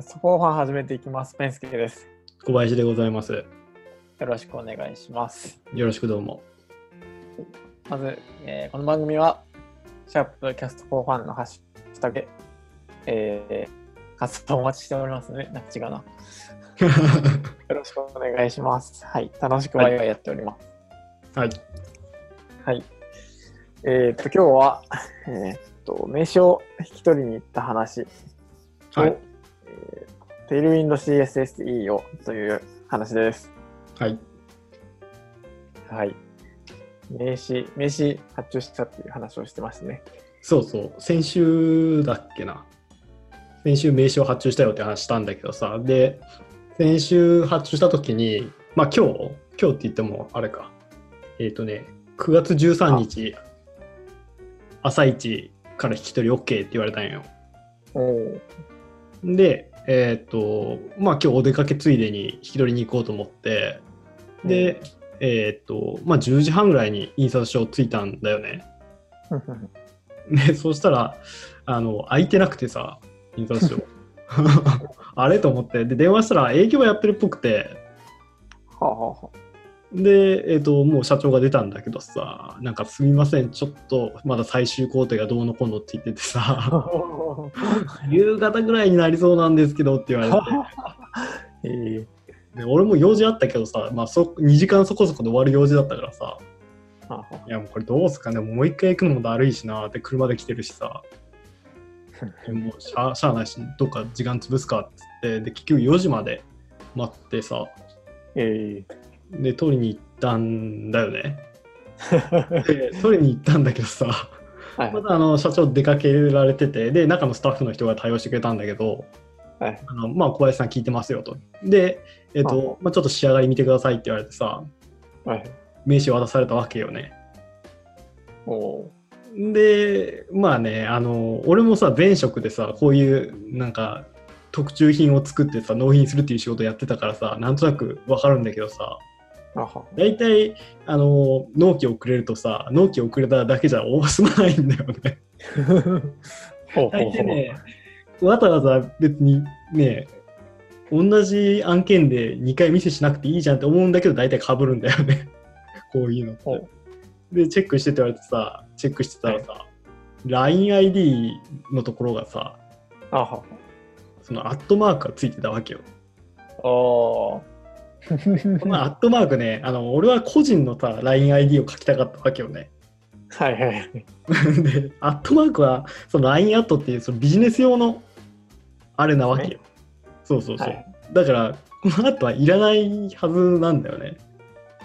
そこを始めていきます。ペンスケです。小林でございます。よろしくお願いします。よろしくどうも。まず、えーこの番組は、シャープキャストフォーファンのハッシュタグで、えー、活動お待ちしておりますね。なんか違うな。よろしくお願いします。はい。楽しくワイワイやっております。はい。はい。えーっと、今日は、えーっと、名刺を引き取りに行った話と、はいえーテールウィンド CSSE をという話です。はい。はい。名刺、名刺発注したっていう話をしてましたね。そうそう。先週だっけな。先週名刺を発注したよって話したんだけどさ。で、先週発注した時に、まあ今日、今日って言ってもあれか。えっ、とね、9月13日、朝一から引き取り OK って言われたんよ。で、えっ、と、まあ今日お出かけついでに引き取りに行こうと思って、で、えっ、と、まあ10時半ぐらいに印刷所着いたんだよね。で、そしたら、あの、空いてなくてさ、印刷所。あれ？と思って、で、電話したら営業やってるっぽくて、はあ、はあはで、えっ、と、もう社長が出たんだけどさ、なんかすみません、ちょっとまだ最終工程がどうのこうのって言っててさ、あ、夕方ぐらいになりそうなんですけどって言われて、ええ。で俺も用事あったけどさ、まあ、そ2時間そこそこで終わる用事だったからさ、いやもうこれどうすかね、もう一回行くのもだるいしなって車で来てるしさ、でもうしゃあしゃあないし、どっか時間潰すかっつって、で結局4時まで待ってさ、えで取りに行ったんだよね。えで取りに行ったんだけどさ、はいまだあの社長出かけられてて、で、中のスタッフの人が対応してくれたんだけど、はいあのまあ、小林さん聞いてますよと。で、えっとまあ、ちょっと仕上がり見てくださいって言われてさ、はい。名刺渡されたわけよね。おおで、まあね、あの、俺もさ、前職でさ、こういうなんか特注品を作ってさ、納品するっていう仕事やってたからさ、なんとなくわかるんだけどさ。大体、あの、納期をくれるとさ、納期をくれただけじゃ済まないんだよね。大体ね、わざわざ別にね、同じ案件で2回店しなくていいじゃんって思うんだけど、大体被るんだよね。こういうのってほ。で、チェックしてって言われてさ、チェックしてたらさ、LINEID のところがさ、あは。そのアットマークがついてたわけよ。おー。このアットマークね、あの俺は個人のさ、LINEID を書きたかったわけよね。はいはい。で、アットマークは、その LINE アットっていうそのビジネス用のあれなわけよ。そうそうそう。はい。だから、この後はいらないはずなんだよね。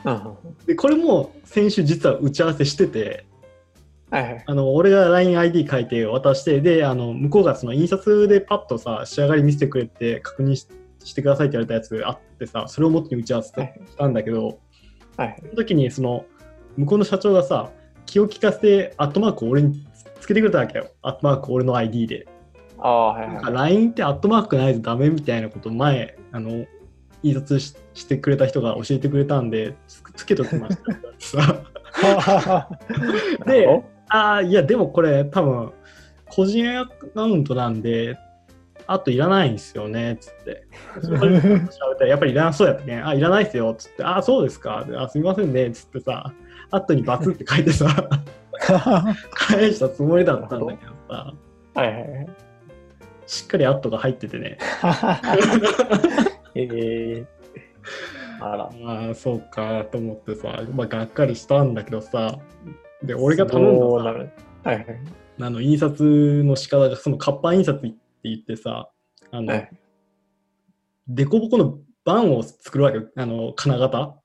うんで、これも先週実は打ち合わせしてて、はいはい。あの俺が LINEID 書いて渡して、で、あの向こうがその印刷でパッとさ、仕上がり見せてくれて確認ししてくださいって言われたやつあってさ、それをもってに打ち合わせしたんだけど、はい。その時にその向こうの社長がさ、気を利かせてアットマークを俺につけてくれたわけよ。アットマーク俺の ID で。ああ、はいなんかはい。LINE ってアットマークないとダメみたいなこと前、あの、印刷ししてくれた人が教えてくれたんで、つつけときました。で、ああ、いや、でもこれ多分、個人アカウントなんで、あといらないんですよね、つって。それで調べたらやっぱりいらなそうやったね。あ、いらないっすよ、つって。あ、そうですか。あ、すみませんね、つってさ、あとにバツって書いてさ、返したつもりだったんだけどさ、はいはいはい。しっかりアットが入っててね。ええあら。ああ、そうかと思ってさ、まあ、がっかりしたんだけどさ、で、俺が頼んだ。はいはい。あの印刷の仕方が、その活版印刷言ってさ、あの、はいデコボコの版を作るわけよ。あの、金型は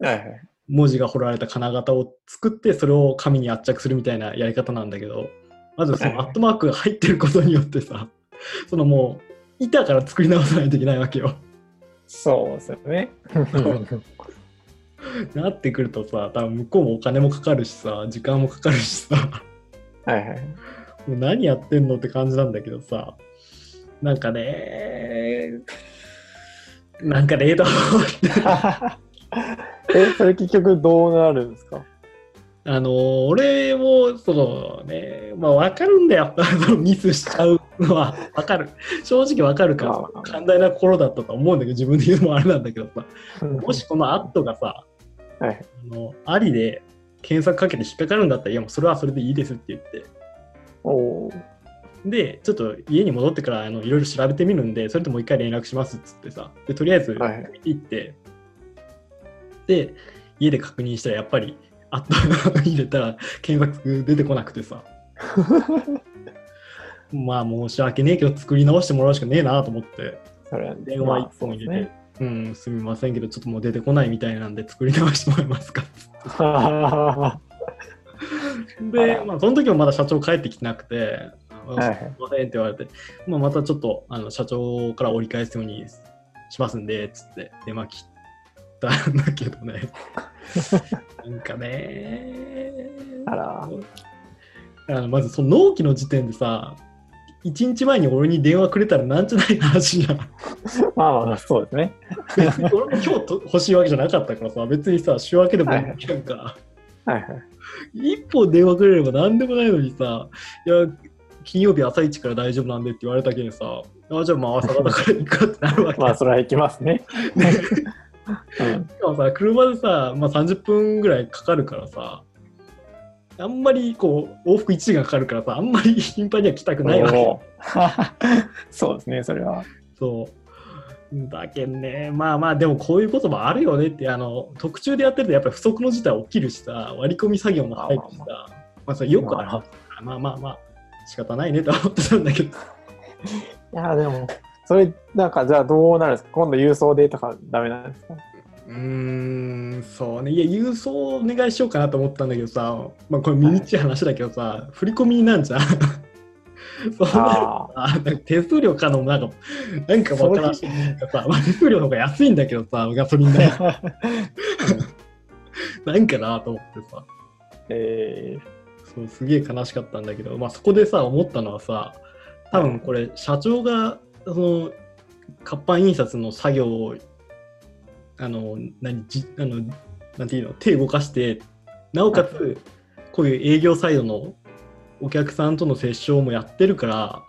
いはい。文字が彫られた金型を作って、それを紙に圧着するみたいなやり方なんだけど、まずそのアットマークが入ってることによってさ、そのもう、板から作り直さないといけないわけよ。そうですよね。なってくるとさ、多分向こうもお金もかかるしさ、時間もかかるしさ、はいはい。もう何やってんのって感じなんだけどさ、なんかね、なんかね、と思って。え、それ結局どうなるんですか？あの俺も、そのね、まあ分かるんだよ。ミスしちゃうのは分かる。正直分かるから寛大な心だったと思うんだけど、自分で言うのもあれなんだけどさ、もしこのアットがさ、はい。あのありで検索かけて引っかかるんだったら、いやもうそれはそれでいいですって言って。おーで、ちょっと家に戻ってからあのいろいろ調べてみるんで、それともう一回連絡しますっつってさ、でとりあえずはい。行って、で、家で確認したらやっぱり、あった入れたら検索出てこなくてさ、まあ申し訳ねえけど作り直してもらうしかねえなと思って、電話一本入れて、うん、すみませんけど、ちょっともう出てこないみたいなんで作り直してもらえますかっつっては で、まあ、その時もまだ社長帰ってきてなくて、あはいすみませんって言われて、まあ、またちょっとあの社長から折り返すようにしますんで、つって電話切ったんだけどね。なんかねあらあのまずその納期の時点でさ、1日前に俺に電話くれたらなんじゃない話じゃん。まあまあ、そうですね。別に俺も今日と欲しいわけじゃなかったからさ、別にさ、週明けでもいいやんか。はいはい。一本電話くれれば何でもないのにさ、いや、金曜日朝一から大丈夫なんでって言われたけんさ、あじゃあまあ朝方から行くかってなるわけ。まあ、それは行きますね。うん。しかもさ、車でさ、まあ、30分ぐらいかかるからさ、あんまりこう往復1時間かかるからさ、あんまり頻繁には来たくないわけ。そうですね、それは。そう。だけんね、まあまあ、でもこういうこともあるよねって、あの特注でやってるとやっぱり不測の事態起きるしさ、割り込み作業も入るしさ、ままあ、それよくあるから、まあまあまあ、仕方ないねとは思ってたんだけど。いや、でも、それ、なんか、じゃあどうなるんですか？今度郵送でとかダメなんですか？うーん、そうね。いや、郵送お願いしようかなと思ったんだけどさ、まあこれ身内い話だけどさ、振り込みなんじゃん。そうああなんか手数料かのなんか、なんかわからんし、なんかさ、まあ手数料の方が安いんだけどさ、ガソリン代。あ。なんかなと思ってさ、えそうすげえ悲しかったんだけど、まあそこでさ、思ったのはさ、多分これ、社長が、その、活版印刷の作業を、あの、何、じあの、なんていうの、手動かして、なおかつ、こういう営業サイドのお客さんとの接触もやってるから、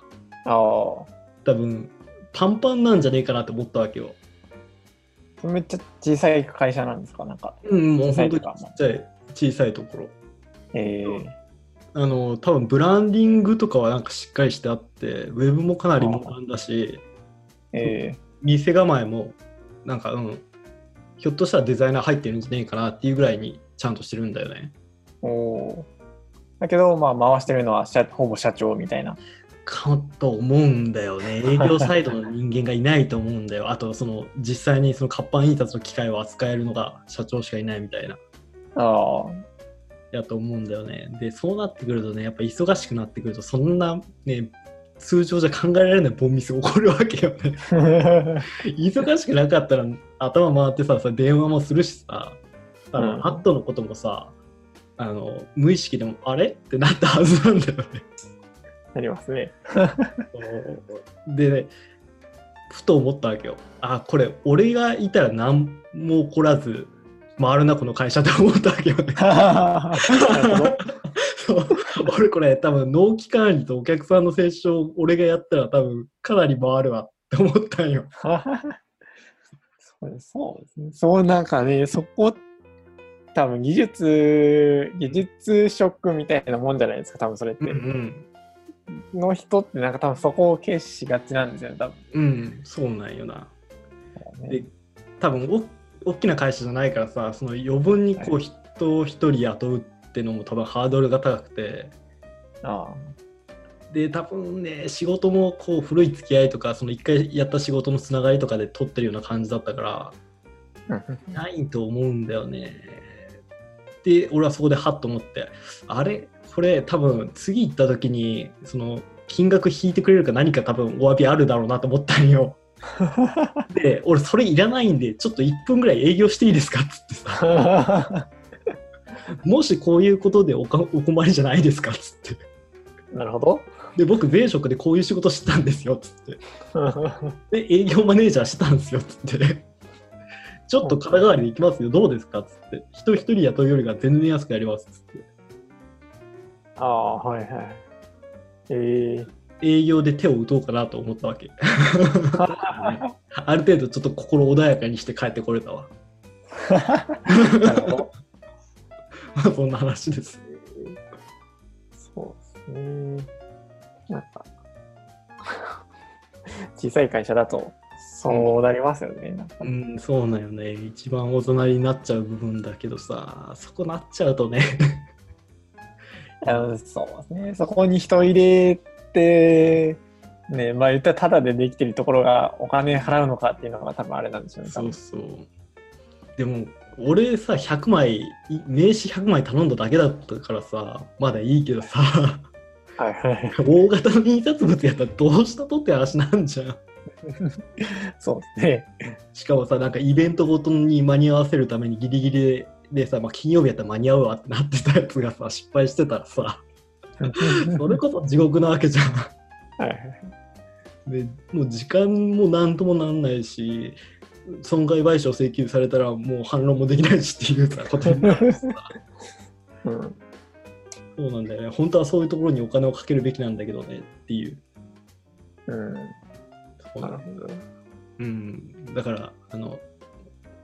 ー、あ多分、パンパンなんじゃねえかなって思ったわけよ。あ。めっちゃ小さい会社なんですか？なんか。うん、もう本当に小さい小さいところ。えー、あの多分ブランディングとかはなんかしっかりしてあってウェブもかなりモダンだしえ店構えもなんかうんひょっとしたらデザイナー入ってるんじゃねえかなっていうぐらいにちゃんとしてるんだよね。ー、おー。だけど、まあ、回してるのは社ほぼ社長みたいな。かと思うんだよね。営業サイドの人間がいないと思うんだよ。あとその実際にその活版印刷の機械を扱えるのが社長しかいないみたいな。ああ。やと思うんだよねでそうなってくるとねやっぱ忙しくなってくるとそんなね通常じゃ考えられないボンミスが起こるわけよね 忙しくなかったら頭回ってささ電話もするしさあの、うんアットのこともさあの無意識でもあれ？ってなったはずなんだよね。なりますね。でねふと思ったわけよ。あこれ俺がいたら何も起こらず回るなこの会社って思ったわけよね。俺これ多分納期管理とお客さんの接触俺がやったら多分かなり回るわって思ったんよ。そうですね。そうなんかね、そこ、多分技術、技術職みたいなもんじゃないですか、多分それって。うんの人ってなんか多分そこを軽視しがちなんですよね、多分。うん、うん、そうなんよな。ねで多分お大きな会社じゃないからさその余分にこう人を一人雇うってのも多分ハードルが高くてあで多分ね仕事もこう古い付き合いとかその一回やった仕事のつながりとかで取ってるような感じだったからあ。ないと思うんだよね。で俺はそこでハッと思ってあれ？これ多分次行った時にその金額引いてくれるか何か多分お詫びあるだろうなと思ったんよ。で俺それいらないんでちょっと1分ぐらい営業していいですかっつってさ。もしこういうことでお困りじゃないですかっつって。なるほど。で僕前職でこういう仕事してたんですよっつって。で営業マネージャーしてたんですよっつって。ちょっと肩代わりで行きますよ。どうですかっつって。人一人雇うよりが全然安くやりますっつって。ああ、はいはい。え営業で手を打とうかなと思ったわけ。ある程度ちょっと心穏やかにして帰ってこれたわ。そんな話です。そうですね。なんか、小さい会社だと、そうなりますよね。うん、そうなんよね。一番大人になっちゃう部分だけどさ、そこなっちゃうとね。あのそうですね。そこに人入れて、ね、まあ言ったらタダでできてるところがお金払うのかっていうのが多分あれなんでしょうね。そうそう。でも、俺さ、100枚、い名刺100枚頼んだだけだったからさ、まだいいけどさ、はいはい。大型の印刷物やったらどうしたとって話なんじゃん。そうですね。しかもさ、なんかイベントごとに間に合わせるためにギリギリでさ、まあ、金曜日やったら間に合うわってなってたやつがさ、失敗してたらさ、それこそ地獄なわけじゃん。はいはい。でもう時間も何ともなんないし損害賠償請求されたらもう反論もできないしっていうさことになるしさ。うん。そうなんだよね。本当はそういうところにお金をかけるべきなんだけどねっていう。うん。そうなるほど。うん。だからあの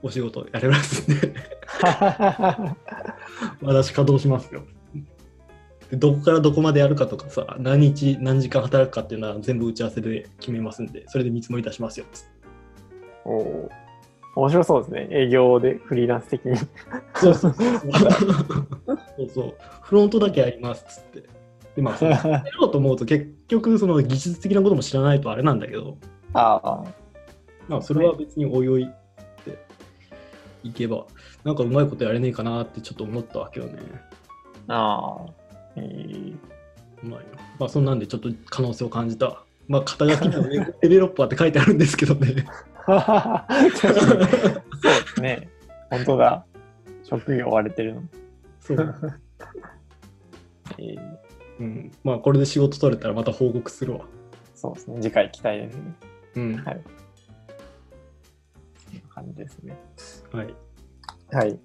お仕事やれますんで。私稼働しますよ。でどこからどこまでやるかとかさ何日何時間働くかっていうのは全部打ち合わせで決めますんでそれで見積もり出しますよおお。面白そうですね。営業でフリーランス的に。そうそうそうそうそうフロントだけやりますっつってでまあやろうと思うと結局その技術的なことも知らないとあれなんだけどああ。まあそれは別においおいっていけばなんかうまいことやれねえかなってちょっと思ったわけよねああ。えーうままあそんなんでちょっと可能性を感じたまあ肩書きにもウェブデベロッパーって書いてあるんですけどねそうですね。本当だ。職業追われてるの。そう、えーうん、まあこれで仕事取れたらまた報告するわそうですね。次回期待ですね。うんはい。そんな感じですね。はいはい。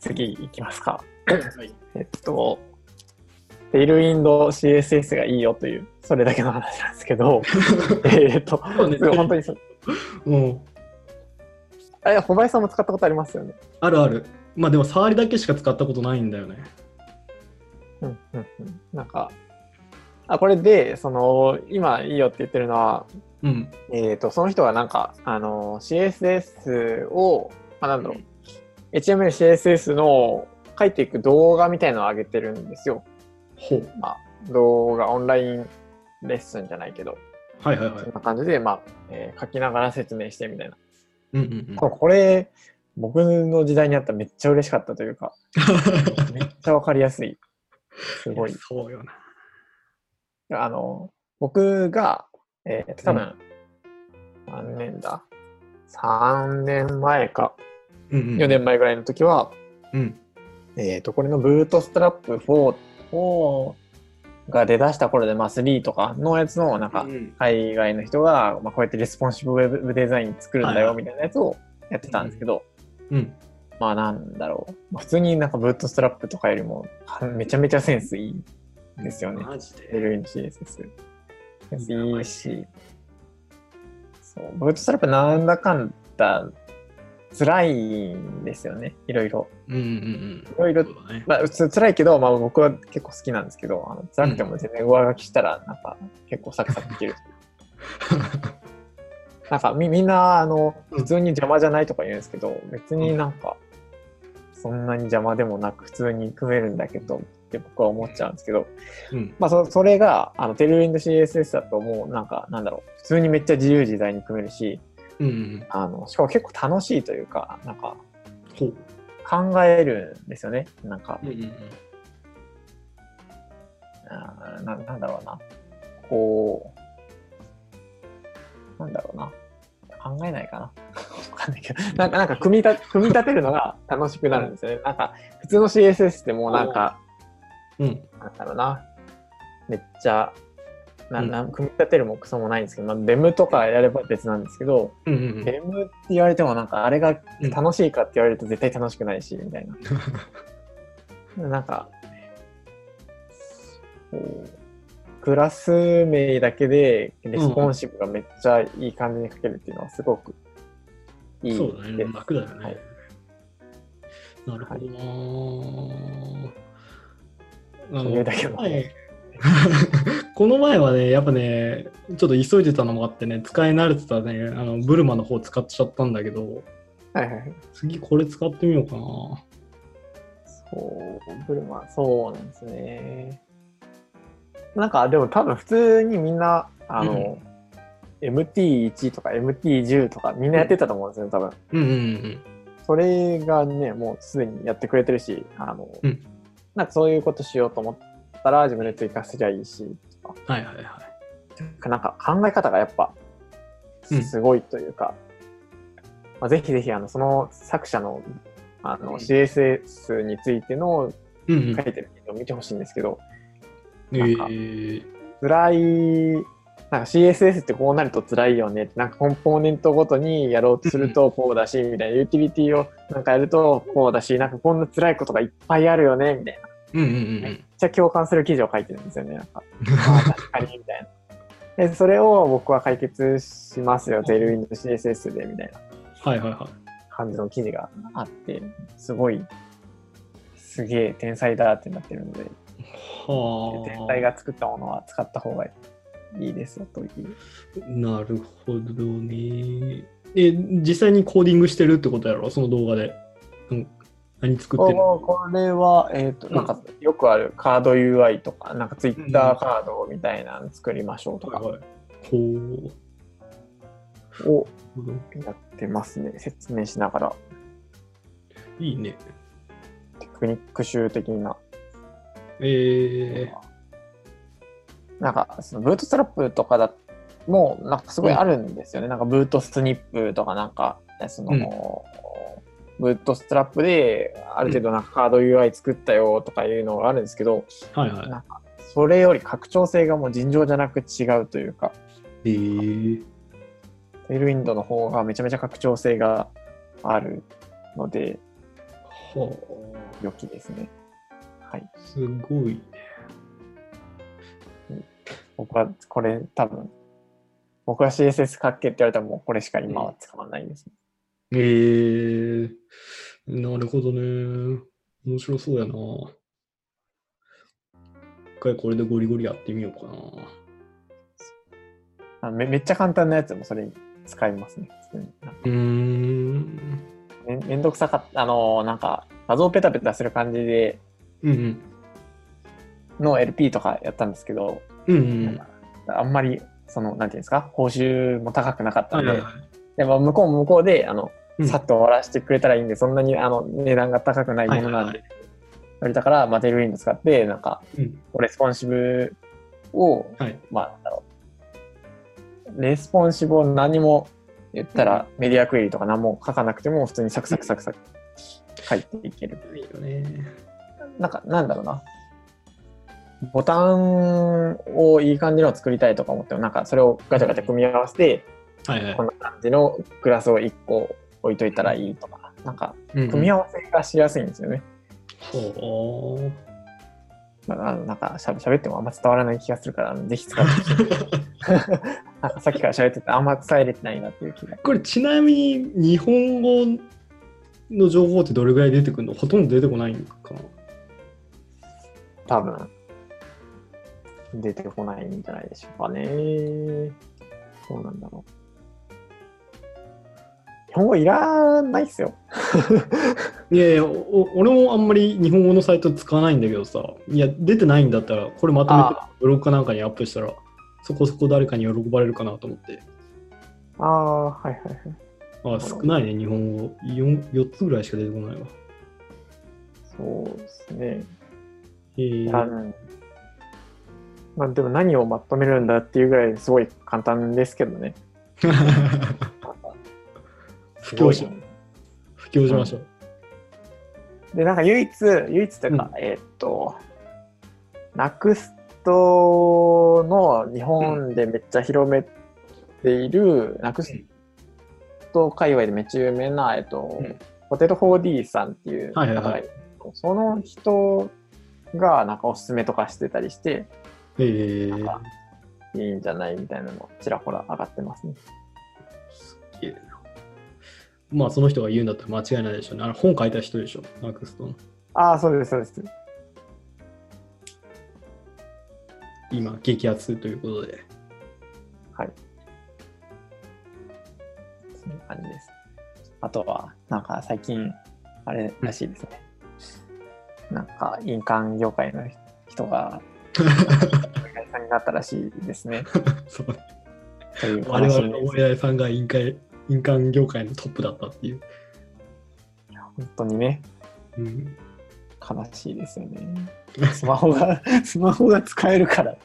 次いきますか。はい。えっと、テイルウィンド CSS がいいよという、それだけの話なんですけど、えっと、ね。本当にそう。うん。あれ、小林さんも使ったことありますよね。あるある。まあでも触りだけしか使ったことないんだよね。うんうんうん。なんか、あ、これで、その、今いいよって言ってるのは、うん。えっ、と、その人がなんか、あの、CSS を、まあ、なんだろう、HTML、CSS の書いていく動画みたいのを上げてるんですよ。ほうまあ、動画、オンラインレッスンじゃないけど、はいはいはいそんな感じで、まあ、えー書きながら説明してみたいな。うんうんうんここれ、僕の時代にあったらめっちゃ嬉しかったというか、めっちゃわかりやすい。すごい。そうよな。あの、僕が、えー、多分、何年だ ?3 年前か、うんうん4年前ぐらいの時は、うんえっ、と、これのブートストラップ4、4が出だした頃で、まあ3とかのやつの、なんか、うん海外の人が、まあ、こうやってレスポンシブウェブデザイン作るんだよみたいなやつをやってたんですけど、うんまあなんだろう。まあ普通になんか Bootstrap とかよりもはめちゃめちゃセンスいいんですよね。マジで？LNCSS。いいし、そう、 Bootstrap なんだかんだ辛いんですよね。いろいろ。うんうんうん。いろいろ。まあ、つ辛いけど、まあ、僕は結構好きなんですけど、あの辛くても全然上書きしたら、なんか結構サクサクいける。なんかみみんなあのうん普通に邪魔じゃないとか言うんですけど、別になんかそんなに邪魔でもなく普通に組めるんだけどって僕は思っちゃうんですけど、うんまあそそれがあのテルウィンド CSS だともうなんかなんだろう普通にめっちゃ自由自在に組めるしうんうん。あのしかも結構楽しいというかなんか。考えるんですよねなんかうん。あーななんだろうなこうなんだろうな考えないかなわかんないけど なんかなんか組み立組み立てるのが楽しくなるんですよねなんか普通の CSS ってもうなんかうん。なんだろうなめっちゃなうんなん。組み立てるもクソもないんですけど、まあ、デムとかやれば別なんですけど、うんうんうん。デムって言われてもなんかあれが楽しいかって言われると絶対楽しくないしみたいな。なんかクラス名だけでレスポンシブがめっちゃいい感じに書けるっていうのはすごくいいそうだね。です楽だよね。はい。なるほどなぁ、あそういうだけの前 この前はね、やっぱね、ちょっと急いでたのもあってね、使い慣れてたね、あの Bulma の方使っちゃったんだけど、はいはいはい。次これ使ってみようかな。そう、ブルマ、そうなんですね。なんか、でも多分普通にみんな、あの、MT1 とか MT10 とかみんなやってたと思うんですよ、多分。うんうんうんそれがね、もうすでにやってくれてるし、あの、うんなんかそういうことしようと思ったら自分で追加すりゃいいし、とかうん。はいはいはい。なんか考え方がやっぱうんすごいというか、まあ、ぜひぜひあのその作者のあのうん CSS についてのうんうん書いてる記事を見てほしいんですけど、えなんかー、辛い、なんか CSS ってこうなると辛いよねって、なんかコンポーネントごとにやろうとするとこうだし、みたいな、ユーティリティをなんかやるとこうだし、なんかこんな辛いことがいっぱいあるよね、みたいな。うんうんうんちゃ共感する記事を書いてるんですよね。なんか確かにみたいな。で、それを僕は解決しますよ、テールウィンド CSS でみたいなはいはいはい。感じの記事があって、すごい、すげえ天才だってなってるので、はあ。天才が作ったものは使った方がいいですよという。なるほどね。え、実際にコーディングしてるってことやろ？その動画で。うん何作ってる？のここれは、えっ、と、なんかよくあるカード UI とか、なんか Twitter カードみたいなの作りましょうとかはいはい。ほう。をやってますね。説明しながら。いいね。テクニック集的な。えなんか、そのブートストラップとかだもう、なんかすごいあるんですよね。なんか、ブートスニップとか、なんか、その、ブートストラップで、ある程度なんかカード UI 作ったよとかいうのがあるんですけど、ー、はいはい。なんか、それより拡張性がもう尋常じゃなく違うというか、えー、テールウィンドの方がめちゃめちゃ拡張性があるので、は良きですね。はい。あ、すごいね。僕はこれ多分、僕は CSS 書けって言われたらもうこれしか今は使わないですね。えー、なるほどね。面白そうやな。一回これでゴリゴリやってみようかな。あめめっちゃ簡単なやつもそれに使いますね。うーん。めめんどくさかった、あのーなんか画像ペタペタする感じでうんうん。の LP とかやったんですけど、うんうん。あんまり、その、なんていうんですか、報酬も高くなかったんで、はいはいはい。でも向こうも向こうで、あの、うんさっと終わらせてくれたらいいんで、そんなにあの値段が高くないものなんで、はいはいはい言われたから、まあ、 Tailwind 使って、なんか、うんレスポンシブを、はい。まあ、なんだろう。レスポンシブを何も言ったら、メディアクエリとか何も書かなくても、普通にサクサクサクサク書いていける。いいよね。なんか、なんだろうな。ボタンをいい感じのを作りたいとか思っても、なんかそれをガチャガチャ組み合わせて、こんな感じのクラスを1個置いといたらいいとか、なんか組み合合わせがしやすいんですよね。ほう。まあ、なんかしゃべ喋ってもあんま伝わらない気がするから、ぜひ使ってほしい。なんかさっきから喋っててあんま伝えれてないなっていう気が。これちなみに日本語の情報ってどれぐらい出てくるの？ほとんど出てこないんかな？多分、出てこないんじゃないでしょうかね。どうなんだろう。日本語いらないっすよ。いやいやお俺もあんまり日本語のサイト使わないんだけどさいや出てないんだったらこれまとめてあブログかなんかにアップしたらそこそこ誰かに喜ばれるかなと思ってああ、はいはいはい。あ少ないね日本語 4, 4つぐらいしか出てこないわそうですね。へえあまあでも何をまとめるんだっていうぐらいすごい簡単ですけどね。布教し布教しましょう、で、なんか唯一、唯一というか、えーっと、ナクストの日本でめっちゃ広めている、ナクスト界隈でめっちゃ有名な、えーっと、うん。ポテト 4D さんっていう方はいはいはい。その人がなんかおすすめとかしてたりして、えー、いいんじゃないみたいなのもちらほら上がってますね。すげえな。まあ、その人が言うんだったら間違いないでしょうね。あの本書いた人でしょ、ナクストの。ああ、そうです、そうです。今、激アツということで。はい。そんな感じです。あとは、なんか最近、あれらしいですね。なんか、印鑑業界の人が、お偉いさんになったらしいですね。そう我話々のお偉いさんが印鑑印鑑業界のトップだったっていう。本当にね、うん、悲しいですよね。スマホが、スマホが使えるから、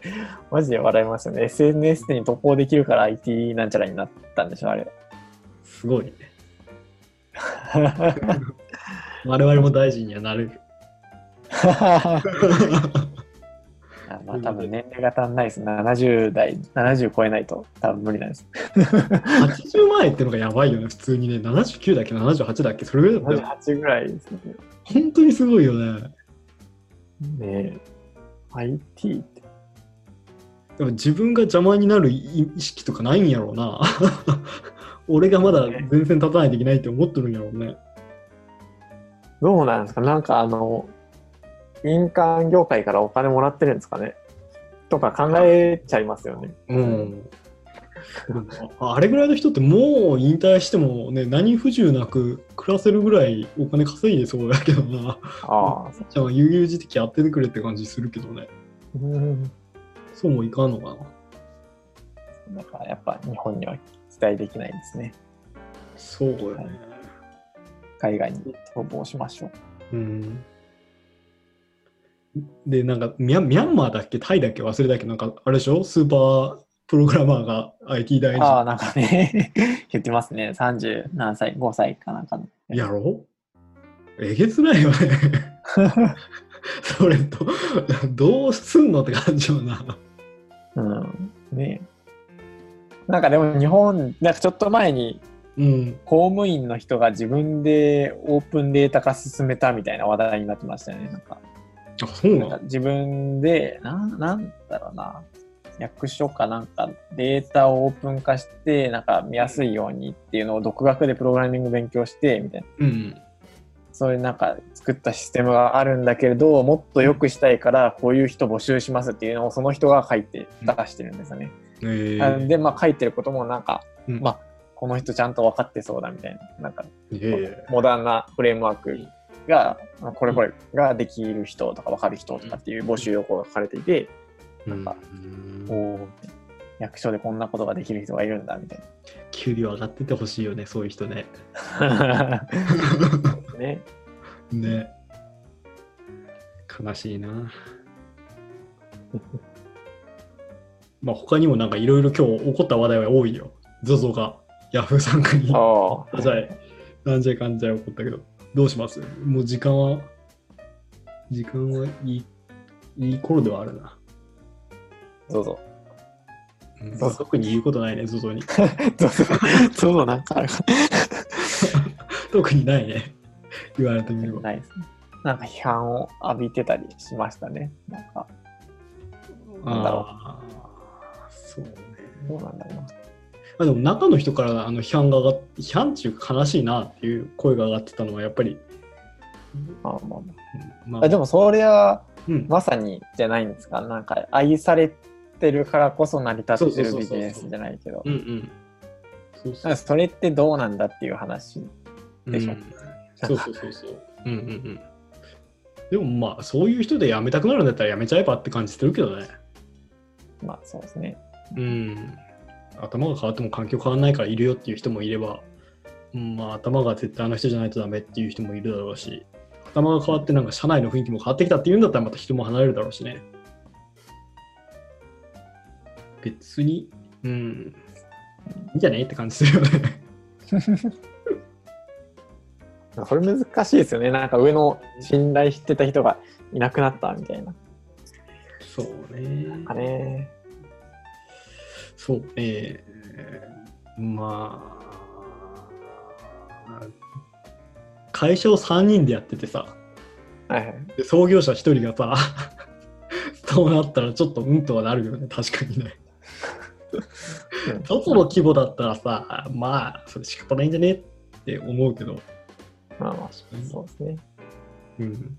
マジで笑いますよね。SNS に投稿できるから IT なんちゃらになったんでしょ、あれ。すごいね。我々も大臣にはなる。まあ多分年齢が足んないです。70代、70超えないと多分無理なんです。80万円ってのがやばいよね、普通にね。79だっけ、78だっけ、それぐらいだったよ。78ぐらいですね。本当にすごいよね。ねえ。IT って。でも自分が邪魔になる意識とかないんやろうな。俺がまだ全然立たないといけないって思ってるんやろうね。どうなんですか？なんかあの、民間業界からお金もらってるんですかね？とか考えちゃいますよね。うん。あれぐらいの人ってもう引退してもね、何不自由なく暮らせるぐらいお金稼いでそうだけどな。ああ、そじゃあ、悠々自適やっててくれって感じするけどね。う。うん。そうもいかんのかな。だからやっぱ日本には期待できないですね。そうよね。海外に逃亡しましょう。うん。で、なんかミャン、ミャンマーだっけ、タイだっけ、忘れたけど、なんか、あれでしょ？スーパープログラマーが IT 大ああ、臣なんかね、言ってますね。30何歳、5歳かなんかの。やろ？えげつないよね。それと、どうすんのって感じよな。うん。ねなんかでも日本、なんかちょっと前にうん。公務員の人が自分でオープンデータ化進めたみたいな話題になってましたよね。なんかあ、そうなんか自分で、なんなんだろうな、役所かなんかデータをオープン化して、なんか見やすいようにっていうのを独学でプログラミング勉強して、みたいな。うん。そういうなんか作ったシステムがあるんだけれど、もっと良くしたいから、こういう人募集しますっていうのをその人が書いて出してるんですよね。えー、で、まあ書いてることもなんか、うん。まあ、この人ちゃんと分かってそうだみたいな、なんかえモダンなフレームワークが、まあこれこれができる人とか分かる人とかっていう募集要項が書かれていて、ー、なんかうんおー役所でこんなことができる人がいるんだみたい給料上がっててほしいよね、そういう人ね。な。ね。ね。悲しいな。まあ他にもなんかいろいろ今日起こった話題は多いよ。ZOZO が Yahoo 参加に。ああ。じゃあ、なんじゃかんじゃ起こったけど、どうします？もう時間は、時間はいい、いい頃ではあるな。どうぞ。うんそうそう特に言うことないね、ZOZO に。どうぞ。どうぞ、なんかあるか特にないね。言われてみれば。ないですね。なんか批判を浴びてたりしましたね。なんか、なんだろうそうね。どうなんだろうな。まあ、でも中の人からあの批判が上がって、批判っていうか悲しいなっていう声が上がってたのはやっぱり、まあまあまうんあまあ。でもそれはうん、まさにじゃないんですか？なんか愛されてるからこそ成り立ってるビジネスじゃないけどう。んうん。それってどうなんだっていう話。う。でしょうんそうそうそうそう。うんうんうん。でもまあ、そういう人で辞めたくなるんだったら辞めちゃえばって感じするけどね。まあそうですね。うん。頭が変わっても環境変わらないからいるよっていう人もいれば、うん、まあ頭が絶対あの人じゃないとダメっていう人もいるだろうし、頭が変わってなんか社内の雰囲気も変わってきたっていうんだったらまた人も離れるだろうしね。別に、うん、いいんじゃねって感じするよね。それ難しいですよね。なんか上の信頼してた人がいなくなったみたいな。そうねなん。かね。そうね。まあ、会社を3人でやっててさ、はいはい。で創業者1人がさ、そうなったらちょっとうんとはなるよね、確かにね。うん外の規模だったらさ、まあ、それ仕方ないんじゃねって思うけど。まあまあ、そうですね。うん。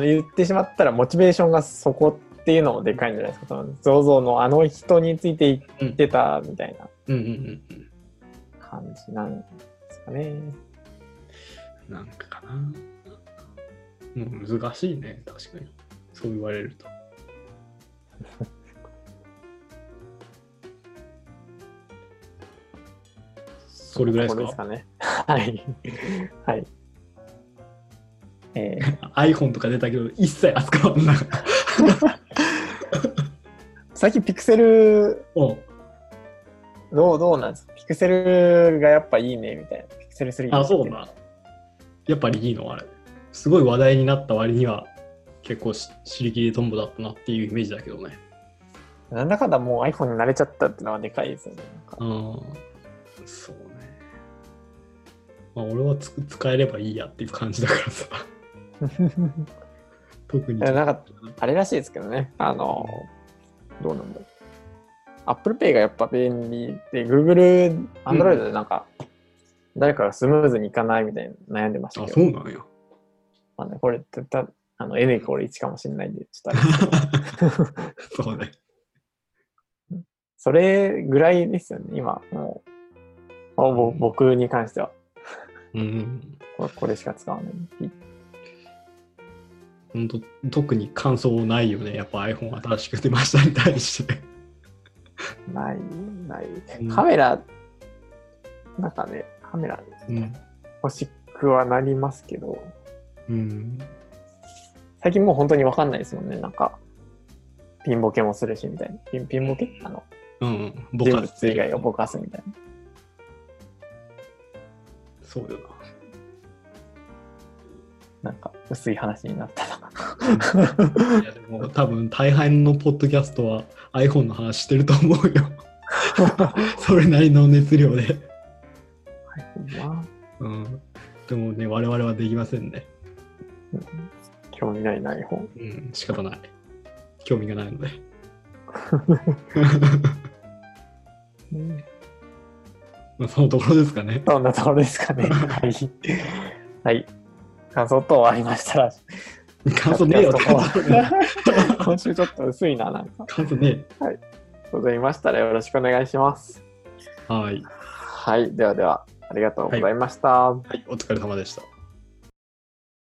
言ってしまったら、モチベーションがそこっていうのもでかいんじゃないですか。そのゾゾのあの人について言ってたみたいな感じなんですかね。うん。なんかかな。うん、難しいね、確かに。そう言われると。それぐらいですかね。はい。はい。えー iPhone とか出たけど、一切扱わんな。最近ピクセルうん。どうどうなんですか？ピクセルがやっぱいいねみたいな。ピクセル3。あ、そうな。やっぱりいいの？あれ。すごい話題になった割には、結構し尻切りトンボだったなっていうイメージだけどね。なんだかんだもう iPhone に慣れちゃったってのはでかいですよね。うん。そうね。まあ、俺はつ使えればいいやっていう感じだからさ。特に。なんかあれらしいですけどね。あの、どうなんだろう。Apple Pay がやっぱ便利で、Google、Android でなんか、誰かがスムーズにいかないみたいな悩んでましたあ、けど、そうなんや。まあね、これたたあの N イコール1かもしれないんで、ちょっとあれ そうね。それぐらいですよね、今、もう、僕に関してはうん。これしか使わない。本当特に感想ないよね。やっぱ iPhone 新しく出ましたに対して。ない、ないうん。カメラ、なんかね、カメラうん。欲しくはなりますけど、うん。最近もう本当にわかんないですもんね、なんか、ピンボケもするしみたいな。ピンピンボケ？あの、うん。ぼ人か物以外をぼかすみたいな。そうよなんか、薄い話になったな。な。いやでも多分大半のポッドキャストは iPhone の話してると思うよ。それなりの熱量で。うん。でもね、我々はできませんね。うん興味ないな、iPhone。うん、仕方ない。興味がないので。うん まあ、そのところですかね。そんなところですかね。はい。はい。感想等ありましたら、感想ねえよって感想ね今週ちょっと薄いな、なんか。感想ねございましたらよろしくお願いします。え。はい。はい。ではでは、ありがとうございました。はい、お疲れ様でした。